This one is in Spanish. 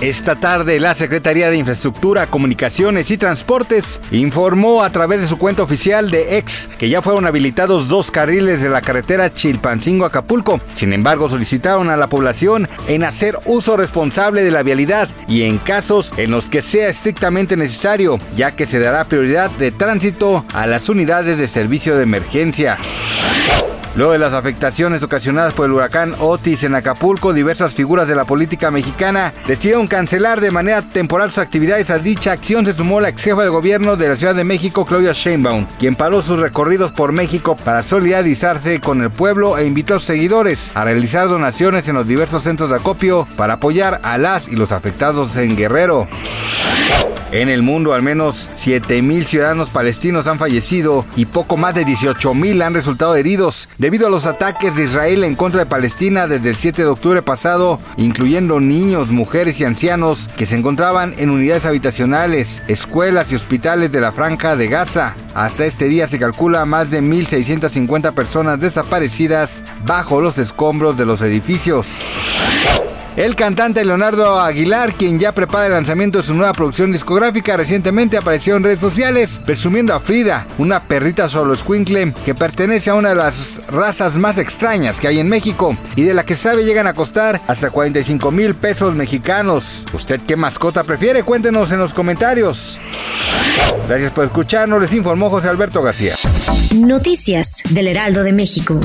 Esta tarde, la Secretaría de Infraestructura, Comunicaciones y Transportes informó a través de su cuenta oficial de X que ya fueron habilitados dos carriles de la carretera Chilpancingo-Acapulco. Sin embargo, solicitaron a la población en hacer uso responsable de la vialidad y en casos en los que sea estrictamente necesario, ya que se dará prioridad de tránsito a las unidades de servicio de emergencia. Luego de las afectaciones ocasionadas por el huracán Otis en Acapulco, diversas figuras de la política mexicana decidieron cancelar de manera temporal sus actividades. A dicha acción se sumó la ex jefa de gobierno de la Ciudad de México, Claudia Sheinbaum, quien paró sus recorridos por México para solidarizarse con el pueblo e invitó a sus seguidores a realizar donaciones en los diversos centros de acopio para apoyar a las y los afectados en Guerrero. En el mundo, al menos 7.000 ciudadanos palestinos han fallecido y poco más de 18.000 han resultado heridos debido a los ataques de Israel en contra de Palestina desde el 7 de octubre pasado, incluyendo niños, mujeres y ancianos que se encontraban en unidades habitacionales, escuelas y hospitales de la franja de Gaza. Hasta este día se calcula más de 1.650 personas desaparecidas bajo los escombros de los edificios. El cantante Leonardo Aguilar, quien ya prepara el lanzamiento de su nueva producción discográfica, recientemente apareció en redes sociales presumiendo a Frida, una perrita solo squinkle que pertenece a una de las razas más extrañas que hay en México y de la que sabe llegan a costar hasta 45 mil pesos mexicanos. ¿Usted qué mascota prefiere? Cuéntenos en los comentarios. Gracias por escucharnos, les informó José Alberto García. Noticias del Heraldo de México.